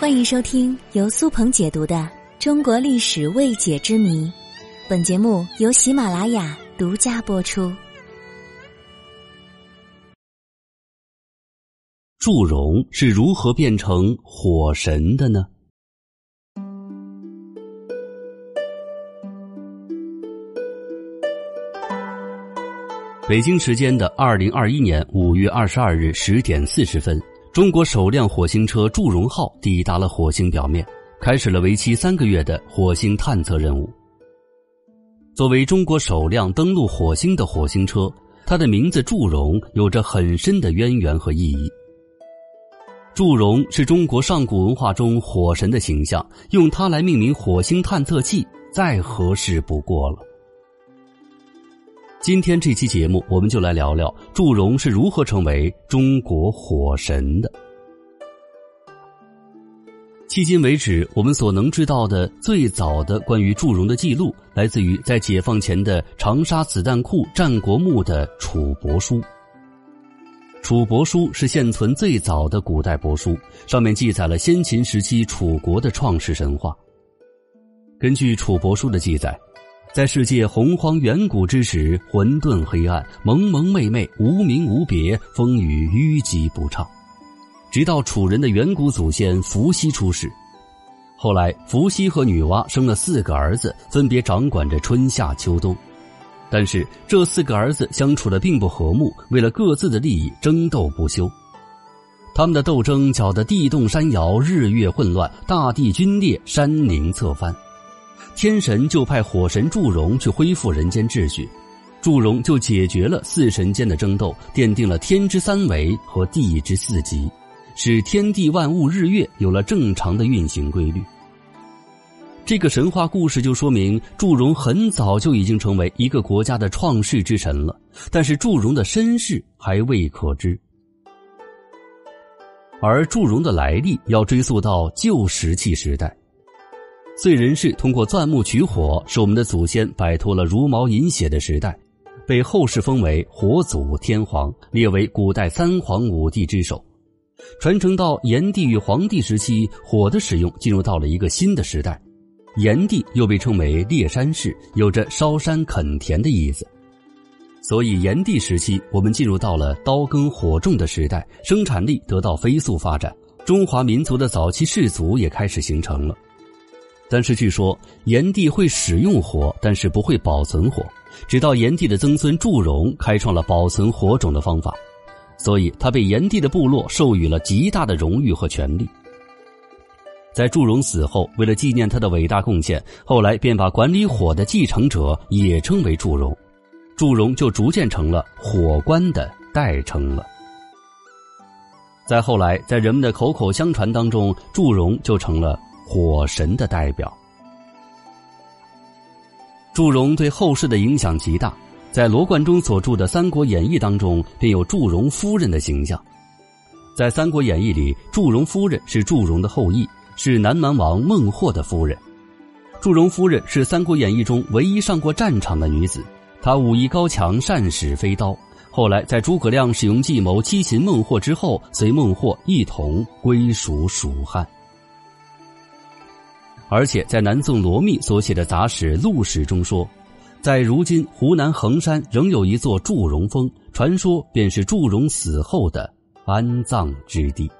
欢迎收听由苏鹏解读的《中国历史未解之谜》，本节目由喜马拉雅独家播出。祝融是如何变成火神的呢？北京时间的二零二一年五月二十二日十点四十分。中国首辆火星车“祝融号”抵达了火星表面，开始了为期三个月的火星探测任务。作为中国首辆登陆火星的火星车，它的名字“祝融”有着很深的渊源和意义。祝融是中国上古文化中火神的形象，用它来命名火星探测器再合适不过了。今天这期节目，我们就来聊聊祝融是如何成为中国火神的。迄今为止，我们所能知道的最早的关于祝融的记录，来自于在解放前的长沙子弹库战国墓的《楚帛书》。《楚帛书》是现存最早的古代帛书，上面记载了先秦时期楚国的创世神话。根据《楚帛书》的记载。在世界洪荒远古之时，混沌黑暗，蒙蒙昧昧，无名无别，风雨淤积不畅。直到楚人的远古祖先伏羲出世，后来伏羲和女娲生了四个儿子，分别掌管着春夏秋冬。但是这四个儿子相处的并不和睦，为了各自的利益争斗不休。他们的斗争搅得地动山摇，日月混乱，大地龟裂，山岭侧翻。天神就派火神祝融去恢复人间秩序，祝融就解决了四神间的争斗，奠定了天之三维和地之四极，使天地万物日月有了正常的运行规律。这个神话故事就说明祝融很早就已经成为一个国家的创世之神了，但是祝融的身世还未可知。而祝融的来历要追溯到旧石器时代。燧人氏通过钻木取火，使我们的祖先摆脱了茹毛饮血的时代，被后世封为火祖天皇，列为古代三皇五帝之首。传承到炎帝与黄帝时期，火的使用进入到了一个新的时代。炎帝又被称为烈山氏，有着烧山垦田的意思。所以炎帝时期，我们进入到了刀耕火种的时代，生产力得到飞速发展，中华民族的早期氏族也开始形成了。但是据说炎帝会使用火，但是不会保存火。直到炎帝的曾孙祝融开创了保存火种的方法，所以他被炎帝的部落授予了极大的荣誉和权力。在祝融死后，为了纪念他的伟大贡献，后来便把管理火的继承者也称为祝融，祝融就逐渐成了火官的代称了。再后来，在人们的口口相传当中，祝融就成了。火神的代表，祝融对后世的影响极大。在罗贯中所著的《三国演义》当中，便有祝融夫人的形象。在《三国演义》里，祝融夫人是祝融的后裔，是南蛮王孟获的夫人。祝融夫人是《三国演义》中唯一上过战场的女子，她武艺高强，善使飞刀。后来在诸葛亮使用计谋欺擒孟获之后，随孟获一同归属蜀汉。而且在南宋罗密所写的杂史《录史》中说，在如今湖南衡山仍有一座祝融峰，传说便是祝融死后的安葬之地。